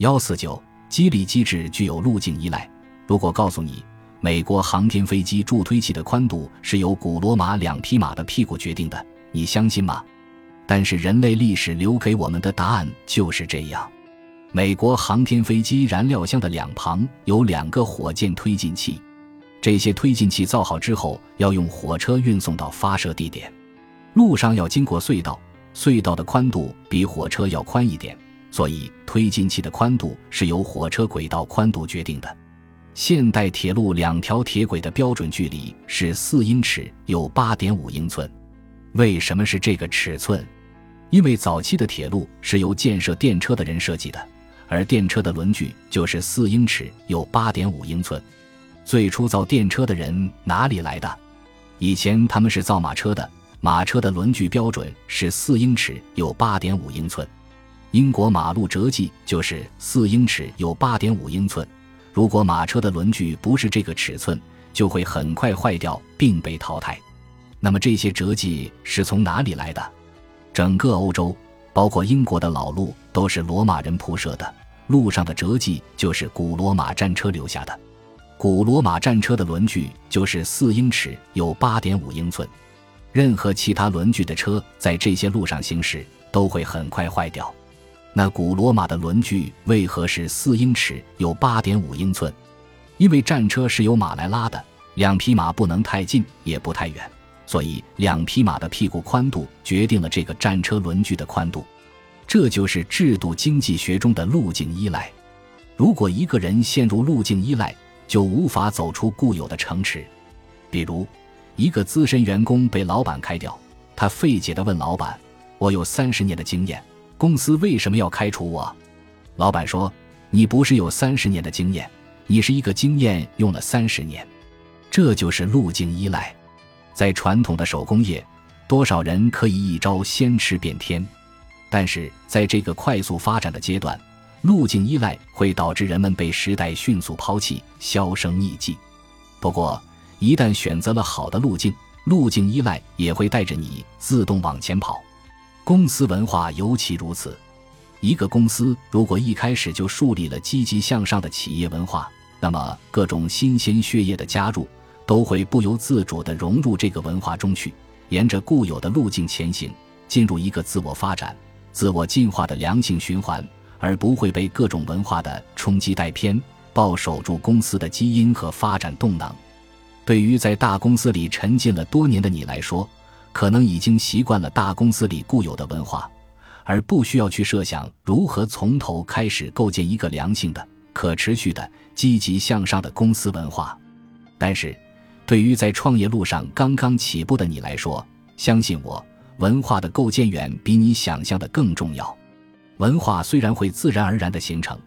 幺四九激励机制具有路径依赖。如果告诉你，美国航天飞机助推器的宽度是由古罗马两匹马的屁股决定的，你相信吗？但是人类历史留给我们的答案就是这样。美国航天飞机燃料箱的两旁有两个火箭推进器，这些推进器造好之后要用火车运送到发射地点，路上要经过隧道，隧道的宽度比火车要宽一点。所以，推进器的宽度是由火车轨道宽度决定的。现代铁路两条铁轨的标准距离是四英尺，有八点五英寸。为什么是这个尺寸？因为早期的铁路是由建设电车的人设计的，而电车的轮距就是四英尺，有八点五英寸。最初造电车的人哪里来的？以前他们是造马车的，马车的轮距标准是四英尺，有八点五英寸。英国马路折计就是四英尺有八点五英寸。如果马车的轮距不是这个尺寸，就会很快坏掉并被淘汰。那么这些折计是从哪里来的？整个欧洲，包括英国的老路都是罗马人铺设的，路上的折计就是古罗马战车留下的。古罗马战车的轮距就是四英尺有八点五英寸。任何其他轮距的车在这些路上行驶都会很快坏掉。那古罗马的轮距为何是四英尺有八点五英寸？因为战车是由马来拉的，两匹马不能太近也不太远，所以两匹马的屁股宽度决定了这个战车轮距的宽度。这就是制度经济学中的路径依赖。如果一个人陷入路径依赖，就无法走出固有的城池。比如，一个资深员工被老板开掉，他费解地问老板：“我有三十年的经验。”公司为什么要开除我？老板说：“你不是有三十年的经验，你是一个经验用了三十年。”这就是路径依赖。在传统的手工业，多少人可以一招先吃遍天？但是在这个快速发展的阶段，路径依赖会导致人们被时代迅速抛弃，销声匿迹。不过，一旦选择了好的路径，路径依赖也会带着你自动往前跑。公司文化尤其如此。一个公司如果一开始就树立了积极向上的企业文化，那么各种新鲜血液的加入都会不由自主地融入这个文化中去，沿着固有的路径前行，进入一个自我发展、自我进化的良性循环，而不会被各种文化的冲击带偏，抱守住公司的基因和发展动能。对于在大公司里沉浸了多年的你来说，可能已经习惯了大公司里固有的文化，而不需要去设想如何从头开始构建一个良性的、可持续的、积极向上的公司文化。但是，对于在创业路上刚刚起步的你来说，相信我，文化的构建远比你想象的更重要。文化虽然会自然而然的形成，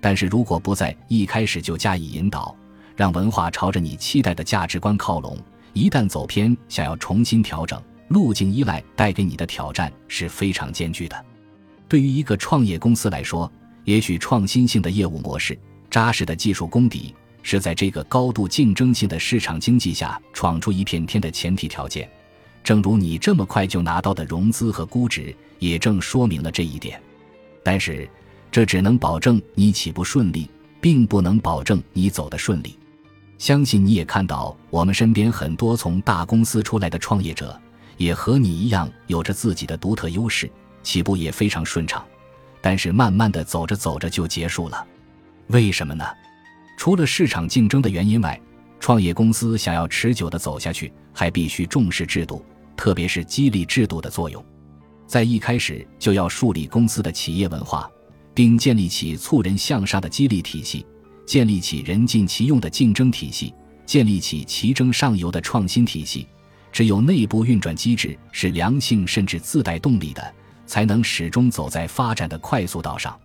但是如果不在一开始就加以引导，让文化朝着你期待的价值观靠拢，一旦走偏，想要重新调整。路径依赖带给你的挑战是非常艰巨的。对于一个创业公司来说，也许创新性的业务模式、扎实的技术功底，是在这个高度竞争性的市场经济下闯出一片天的前提条件。正如你这么快就拿到的融资和估值，也正说明了这一点。但是，这只能保证你起步顺利，并不能保证你走得顺利。相信你也看到，我们身边很多从大公司出来的创业者。也和你一样有着自己的独特优势，起步也非常顺畅，但是慢慢的走着走着就结束了，为什么呢？除了市场竞争的原因外，创业公司想要持久的走下去，还必须重视制度，特别是激励制度的作用，在一开始就要树立公司的企业文化，并建立起促人向上的激励体系，建立起人尽其用的竞争体系，建立起齐争上游的创新体系。只有内部运转机制是良性甚至自带动力的，才能始终走在发展的快速道上。